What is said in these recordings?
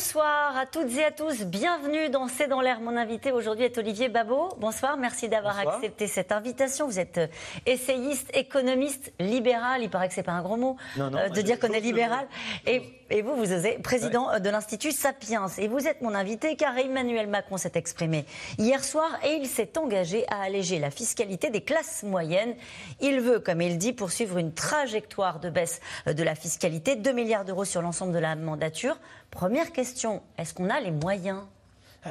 Bonsoir à toutes et à tous. Bienvenue dans C'est dans l'air. Mon invité aujourd'hui est Olivier Babot. Bonsoir, merci d'avoir accepté cette invitation. Vous êtes euh, essayiste, économiste, libéral. Il paraît que c'est pas un gros mot euh, de dire qu'on est libéral. Et, vous, vous êtes président de l'Institut Sapiens. Et vous êtes mon invité car Emmanuel Macron s'est exprimé hier soir et il s'est engagé à alléger la fiscalité des classes moyennes. Il veut, comme il dit, poursuivre une trajectoire de baisse de la fiscalité, 2 milliards d'euros sur l'ensemble de la mandature. Première question, est-ce qu'on a les moyens?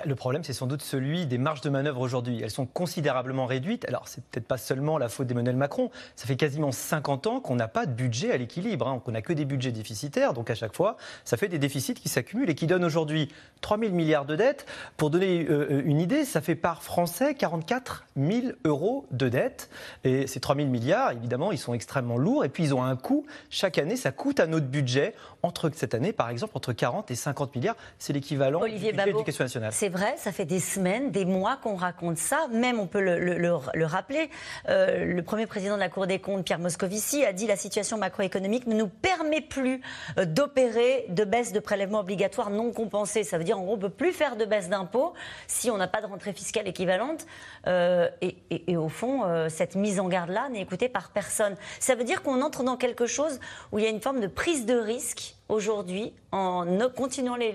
Le problème, c'est sans doute celui des marges de manœuvre aujourd'hui. Elles sont considérablement réduites. Alors, c'est peut-être pas seulement la faute d'Emmanuel Macron. Ça fait quasiment 50 ans qu'on n'a pas de budget à l'équilibre. Hein. On n'a que des budgets déficitaires. Donc, à chaque fois, ça fait des déficits qui s'accumulent et qui donnent aujourd'hui 3 000 milliards de dettes. Pour donner euh, une idée, ça fait par Français 44 000 euros de dettes. Et ces 3 000 milliards, évidemment, ils sont extrêmement lourds. Et puis, ils ont un coût. Chaque année, ça coûte à notre budget, entre cette année, par exemple, entre 40 et 50 milliards. C'est l'équivalent du budget de l'éducation nationale c'est vrai, ça fait des semaines, des mois qu'on raconte ça. Même, on peut le, rappeler, euh, le premier président de la Cour des comptes, Pierre Moscovici, a dit la situation macroéconomique ne nous permet plus euh, d'opérer de baisse de prélèvements obligatoires non compensés. Ça veut dire, en gros, on ne peut plus faire de baisse d'impôts si on n'a pas de rentrée fiscale équivalente. Euh, et, au fond, cette mise en garde-là n'est écoutée par personne. Ça veut dire qu'on entre dans quelque chose où il y a une forme de prise de risque aujourd'hui en continuant les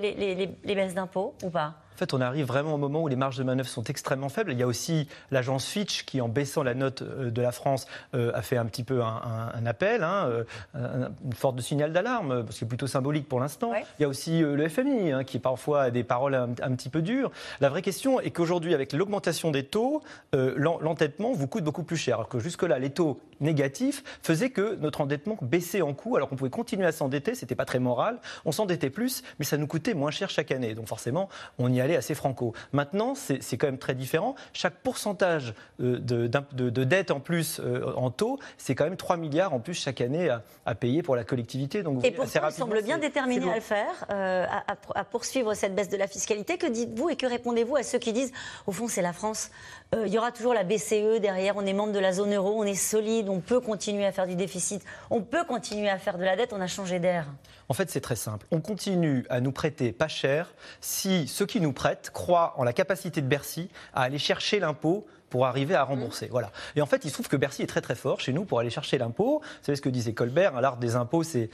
baisses d'impôts ou pas? En fait, on arrive vraiment au moment où les marges de manœuvre sont extrêmement faibles. Il y a aussi l'agence Fitch qui, en baissant la note euh, de la France, euh, a fait un petit peu un, appel, hein, euh, une forte de signal d'alarme, parce que c'est plutôt symbolique pour l'instant. Il y a aussi le FMI hein, qui parfois a des paroles un, petit peu dures. La vraie question est qu'aujourd'hui, avec l'augmentation des taux, l'entêtement vous coûte beaucoup plus cher. Alors que jusque-là, les taux négatifs faisaient que notre endettement baissait en coût, alors qu'on pouvait continuer à s'endetter. C'était pas très moral. On s'endettait plus, mais ça nous coûtait moins cher chaque année. Donc forcément, on y aller assez franco. Maintenant, c'est quand même très différent. Chaque pourcentage euh, de, de, dette en plus euh, en taux, c'est quand même 3 milliards en plus chaque année à, payer pour la collectivité. Donc, Et pourtant, il semble bien déterminé à le faire, euh, à, poursuivre cette baisse de la fiscalité. Que dites-vous et que répondez-vous à ceux qui disent, au fond, c'est la France, il y aura toujours la BCE derrière, on est membre de la zone euro, on est solide, on peut continuer à faire du déficit, on peut continuer à faire de la dette, on a changé d'air. En fait, c'est très simple. On continue à nous prêter pas cher si ceux qui nous prêtent croient en la capacité de Bercy à aller chercher l'impôt pour arriver à rembourser. Voilà. Et en fait, il se trouve que Bercy est très très fort chez nous pour aller chercher l'impôt. Vous savez ce que disait Colbert, l'art des impôts, c'est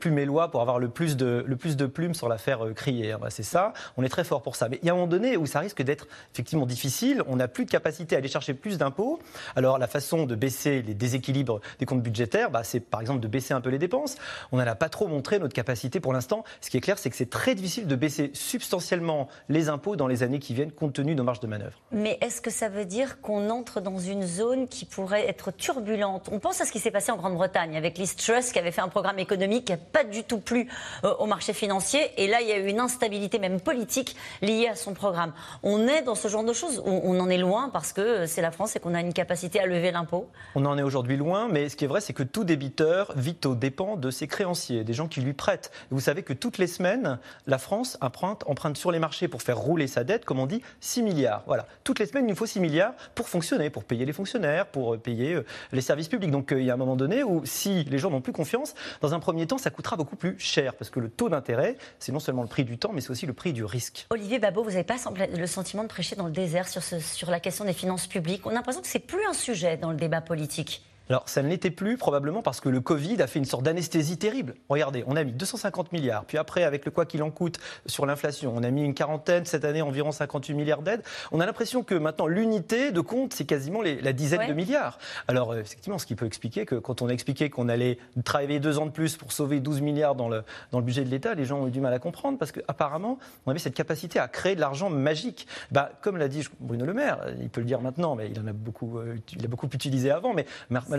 plumer loi pour avoir le plus de, le plus de plumes sur l'affaire euh, crier. Bah, c'est ça, on est très fort pour ça. Mais il y a un moment donné où ça risque d'être effectivement difficile, on n'a plus de capacité à aller chercher plus d'impôts. Alors la façon de baisser les déséquilibres des comptes budgétaires, bah, c'est par exemple de baisser un peu les dépenses. On n'a pas trop montré notre capacité pour l'instant. Ce qui est clair, c'est que c'est très difficile de baisser substantiellement les impôts dans les années qui viennent compte tenu de nos marges de manœuvre. Mais est-ce que ça veut dire qu'on entre dans une zone qui pourrait être turbulente. On pense à ce qui s'est passé en Grande-Bretagne avec Liz Truss qui avait fait un programme économique qui n'a pas du tout plu euh, au marché financier. Et là, il y a eu une instabilité même politique liée à son programme. On est dans ce genre de choses. On, en est loin parce que c'est la France et qu'on a une capacité à lever l'impôt? On en est aujourd'hui loin, mais ce qui est vrai, c'est que tout débiteur vito dépend de ses créanciers, des gens qui lui prêtent. vous savez que toutes les semaines, la France emprunte, emprunte sur les marchés pour faire rouler sa dette, comme on dit, 6 milliards. Voilà. Toutes les semaines, il nous faut 6 milliards pour fonctionner, pour payer les fonctionnaires, pour euh, payer euh, les services publics. Donc euh, il y a un moment donné où si les gens n'ont plus confiance, dans un premier temps, ça coûtera beaucoup plus cher parce que le taux d'intérêt, c'est non seulement le prix du temps, mais c'est aussi le prix du risque. Olivier Babot, vous n'avez pas le sentiment de prêcher dans le désert sur, sur la question des finances publiques. On a l'impression que c'est plus un sujet dans le débat politique. Alors, ça ne l'était plus probablement parce que le Covid a fait une sorte d'anesthésie terrible. Regardez, on a mis 250 milliards, puis après, avec le quoi qu'il en coûte sur l'inflation, on a mis une quarantaine, cette année environ 58 milliards d'aides. On a l'impression que maintenant, l'unité de compte, c'est quasiment la dizaine de milliards. Alors, euh, effectivement, ce qui peut expliquer que quand on a expliqué qu'on allait travailler deux ans de plus pour sauver 12 milliards dans le, dans le budget de l'État, les gens ont eu du mal à comprendre parce qu'apparemment, on avait cette capacité à créer de l'argent magique. Bah, comme l'a dit Bruno Le Maire, il peut le dire maintenant, mais il en a beaucoup, euh, il a beaucoup utilisé avant, mais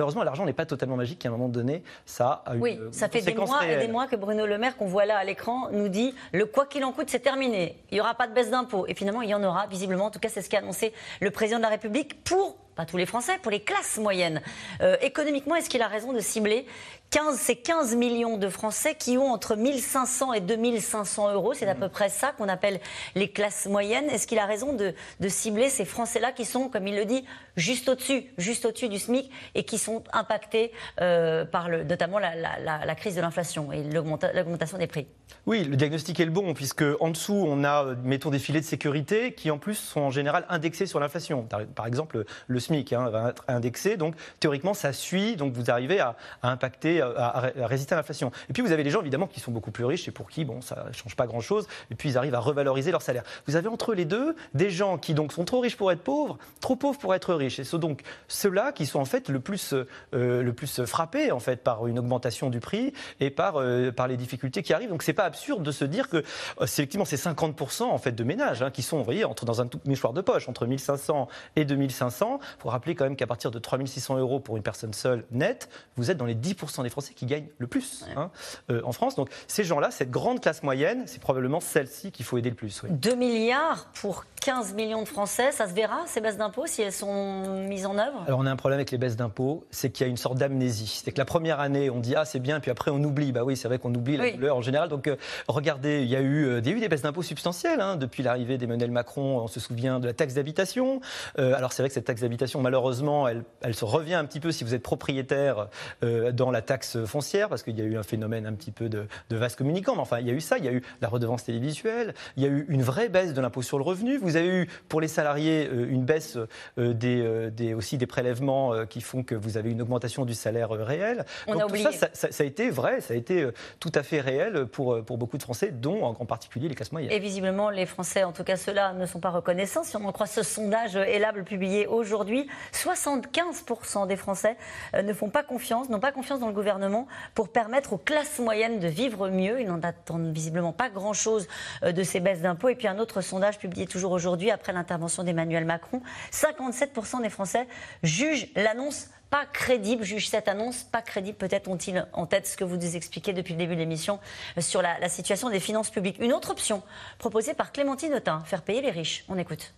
malheureusement, l'argent n'est pas totalement magique. À un moment donné, ça a eu Oui, ça fait des mois et des mois que Bruno Le Maire, qu'on voit là à l'écran, nous dit le quoi qu'il en coûte, c'est terminé. Il n'y aura pas de baisse d'impôts. Et finalement, il y en aura, visiblement. En tout cas, c'est ce qu'a annoncé le président de la République pour pas tous les Français, pour les classes moyennes. Euh, économiquement, est-ce qu'il a raison de cibler 15, ces 15 millions de Français qui ont entre 1500 et 2500 euros? C'est à peu près ça qu'on appelle les classes moyennes. Est-ce qu'il a raison de, cibler ces Français-là qui sont, comme il le dit, juste au-dessus, juste au-dessus du SMIC et qui sont impactés euh, par le, notamment la, crise de l'inflation et l'augmentation des prix? Oui, le diagnostic est le bon, puisque en dessous, on a, mettons, des filets de sécurité qui, en plus, sont en général indexés sur l'inflation. Par exemple, le SMIC hein, va être indexé, donc théoriquement, ça suit, donc vous arrivez à impacter à, résister à l'inflation. Et puis vous avez les gens évidemment qui sont beaucoup plus riches et pour qui bon ça change pas grand chose. Et puis ils arrivent à revaloriser leur salaire. Vous avez entre les deux des gens qui donc sont trop riches pour être pauvres, trop pauvres pour être riches. Et ce donc ceux-là qui sont en fait le plus euh, le plus frappés en fait par une augmentation du prix et par euh, par les difficultés qui arrivent. Donc c'est pas absurde de se dire que euh, effectivement c'est 50% en fait de ménages hein, qui sont vous voyez entre dans un tout mouchoir de poche entre 1500 et 2500. Il faut rappeler quand même qu'à partir de 3600 euros pour une personne seule nette, vous êtes dans les 10% des Français qui gagnent le plus hein, euh, en France. Donc ces gens-là, cette grande classe moyenne, c'est probablement celle-ci qu'il faut aider le plus. 2 milliards pour 15 millions de Français, ça se verra, ces baisses d'impôts, si elles sont mises en œuvre? Alors on a un problème avec les baisses d'impôts, c'est qu'il y a une sorte d'amnésie. C'est que la première année, on dit ah c'est bien, puis après on oublie. Bah oui, c'est vrai qu'on oublie la douleur en général. Donc euh, regardez, il y, a eu, euh, eu des baisses d'impôts substantielles hein, depuis l'arrivée d'Emmanuel Macron. On se souvient de la taxe d'habitation. alors c'est vrai que cette taxe d'habitation, malheureusement, elle, elle, se revient un petit peu si vous êtes propriétaire dans la taxe foncière, parce qu'il y a eu un phénomène un petit peu de, de vase communicant. Mais enfin, il y a eu ça, il y a eu la redevance télévisuelle, il y a eu une vraie baisse de l'impôt sur le revenu. Vous avez eu, pour les salariés, euh, une baisse euh, des, euh, des, aussi des prélèvements qui font que vous avez une augmentation du salaire réel. On Donc, a oublié. Tout ça, ça, ça, a été vrai, ça a été tout à fait réel pour, pour beaucoup de Français, dont en, particulier les classes moyennes. Et visiblement, les Français, en tout cas ceux-là, ne sont pas reconnaissants. Si on en croit ce sondage élable publié aujourd'hui, 75% des Français ne font pas confiance, n'ont pas confiance dans le gouvernement pour permettre aux classes moyennes de vivre mieux. Ils n'en attendent visiblement pas grand-chose euh, de ces baisses d'impôts. Et puis un autre sondage publié toujours aujourd'hui, après l'intervention d'Emmanuel Macron, 57% des Français jugent l'annonce pas crédible, jugent cette annonce pas crédible. Peut-être ont-ils en tête ce que vous nous expliquez depuis le début de l'émission euh, sur la, la, situation des finances publiques. Une autre option proposée par Clémentine Autain, faire payer les riches. On écoute.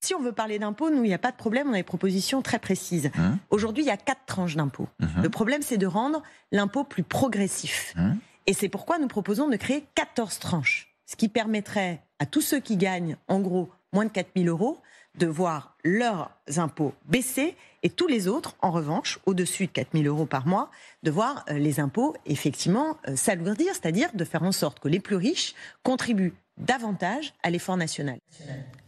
Si on veut parler d'impôts, nous, il n'y a pas de problème, on a des propositions très précises. Hein Aujourd'hui, il y a quatre tranches d'impôts. Uh-huh. Le problème, c'est de rendre l'impôt plus progressif. Hein Et c'est pourquoi nous proposons de créer 14 tranches, ce qui permettrait à tous ceux qui gagnent, en gros, moins de 4 000 euros, de voir leurs impôts baisser et tous les autres, en revanche, au-dessus de 4 000 euros par mois, de voir euh, les impôts effectivement euh, s'alourdir, c'est-à-dire de faire en sorte que les plus riches contribuent davantage à l'effort national.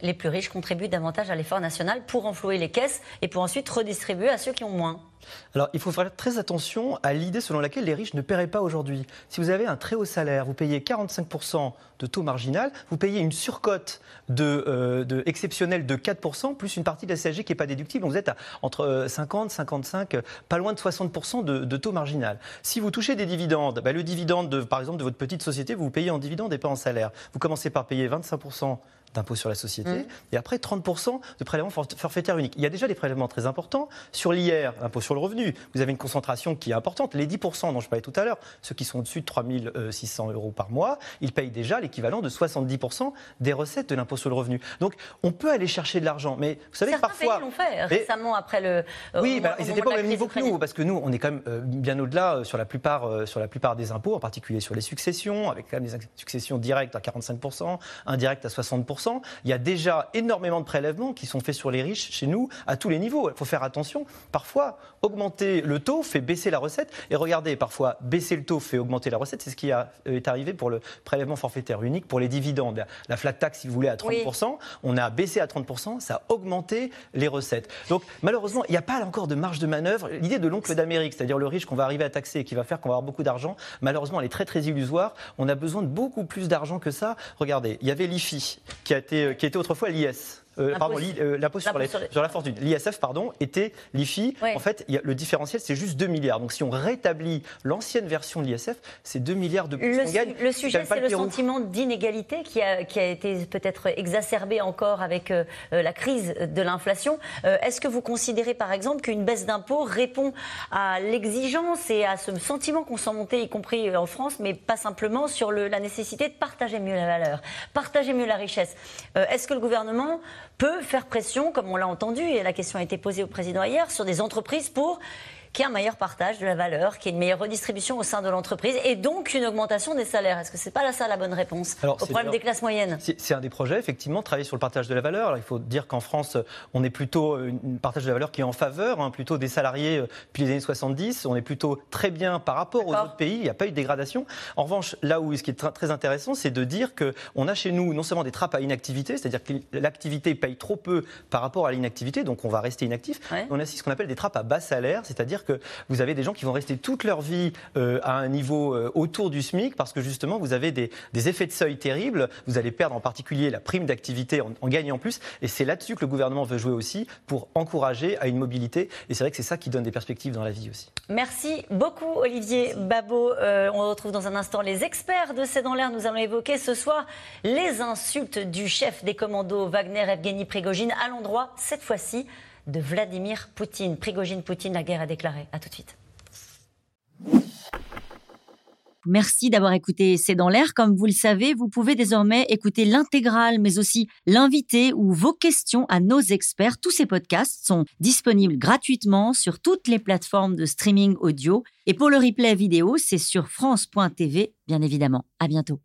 Les plus riches contribuent davantage à l'effort national pour enflouer les caisses et pour ensuite redistribuer à ceux qui ont moins. Alors, il faut faire très attention à l'idée selon laquelle les riches ne paieraient pas aujourd'hui. Si vous avez un très haut salaire, vous payez 45% de taux marginal, vous payez une surcote de, euh, exceptionnelle de 4%, plus une partie de la CSG qui n'est pas déductible. Vous êtes à, entre 50, 55, pas loin de 60% de, taux marginal. Si vous touchez des dividendes, bah, le dividende, de, par exemple, de votre petite société, vous, vous payez en dividende et pas en salaire. Vous commencez par payer 25% d'impôt sur la société, mmh. et après 30% de prélèvement forfaitaire unique. Il y a déjà des prélèvements très importants. Sur l'IR, l'impôt sur le revenu, vous avez une concentration qui est importante. Les 10% dont je parlais tout à l'heure, ceux qui sont au-dessus de 3600 euros par mois, ils payent déjà l'équivalent de 70% des recettes de l'impôt sur le revenu. Donc on peut aller chercher de l'argent, mais vous savez Certains parfois... L'ont fait récemment après le... Euh, oui, bah, ils n'étaient pas au même niveau que nous, parce que nous, on est quand même euh, bien au-delà euh, sur, la plupart, sur la plupart des impôts, en particulier sur les successions, avec quand même des successions directes à 45%, indirectes à 60%. Il y a déjà énormément de prélèvements qui sont faits sur les riches chez nous à tous les niveaux. Il faut faire attention. Parfois, augmenter le taux fait baisser la recette. Et regardez, parfois, baisser le taux fait augmenter la recette. C'est ce qui a, euh, est arrivé pour le prélèvement forfaitaire unique pour les dividendes. La flat tax, si vous voulez, à 30%. On a baissé à 30%. Ça a augmenté les recettes. Donc, malheureusement, il n'y a pas encore de marge de manœuvre. L'idée de l'oncle d'Amérique, c'est-à-dire le riche qu'on va arriver à taxer et qui va faire qu'on va avoir beaucoup d'argent, malheureusement, elle est très, très illusoire. On a besoin de beaucoup plus d'argent que ça. Regardez, il y avait l'IFI été, qui était autrefois l'IS. Euh, pardon, euh, l'impôt sur, sur, la fortune. L'ISF, pardon, était l'IFI. En fait, le différentiel, c'est juste 2 milliards. Donc, si on rétablit l'ancienne version de l'ISF, c'est 2 milliards de plus le, gagne. Le sujet, c'est le, sentiment d'inégalité qui a, qui a été peut-être exacerbé encore avec euh, la crise de l'inflation. Est-ce que vous considérez, par exemple, qu'une baisse d'impôt répond à l'exigence et à ce sentiment qu'on sent monter, y compris en France, mais pas simplement sur le, la nécessité de partager mieux la valeur, partager mieux la richesse? Est-ce que le gouvernement peut faire pression, comme on l'a entendu, et la question a été posée au président hier, sur des entreprises pour qu'il y ait un meilleur partage de la valeur, qu'il y ait une meilleure redistribution au sein de l'entreprise et donc une augmentation des salaires. Est-ce que c'est pas là ça la bonne réponse au problème des classes moyennes? C'est un des projets, effectivement, travailler sur le partage de la valeur. Alors, il faut dire qu'en France, on est plutôt un partage de la valeur qui est en faveur, hein, plutôt des salariés euh, depuis les années 70. On est plutôt très bien par rapport aux autres pays. Il n'y a pas eu de dégradation. En revanche, là où ce qui est très intéressant, c'est de dire qu'on a chez nous non seulement des trappes à inactivité, c'est-à-dire que l'activité paye trop peu par rapport à l'inactivité, donc on va rester inactif. On a aussi ce qu'on appelle des trappes à bas salaire, c'est-à-dire que vous avez des gens qui vont rester toute leur vie euh, à un niveau euh, autour du SMIC parce que justement vous avez des, effets de seuil terribles. Vous allez perdre en particulier la prime d'activité en, gagnant plus. Et c'est là-dessus que le gouvernement veut jouer aussi pour encourager à une mobilité. Et c'est vrai que c'est ça qui donne des perspectives dans la vie aussi. Merci beaucoup Olivier Babot. Euh, on retrouve dans un instant les experts de C'est dans l'air. Nous allons évoquer ce soir les insultes du chef des commandos Wagner Evgeny Prigogine à l'endroit, cette fois-ci, de Vladimir Poutine. Prigogine Poutine, la guerre a déclaré. À tout de suite. Merci d'avoir écouté C'est dans l'air. Comme vous le savez, vous pouvez désormais écouter l'intégrale, mais aussi l'invité ou vos questions à nos experts. Tous ces podcasts sont disponibles gratuitement sur toutes les plateformes de streaming audio. Et pour le replay vidéo, c'est sur France.tv, bien évidemment. À bientôt.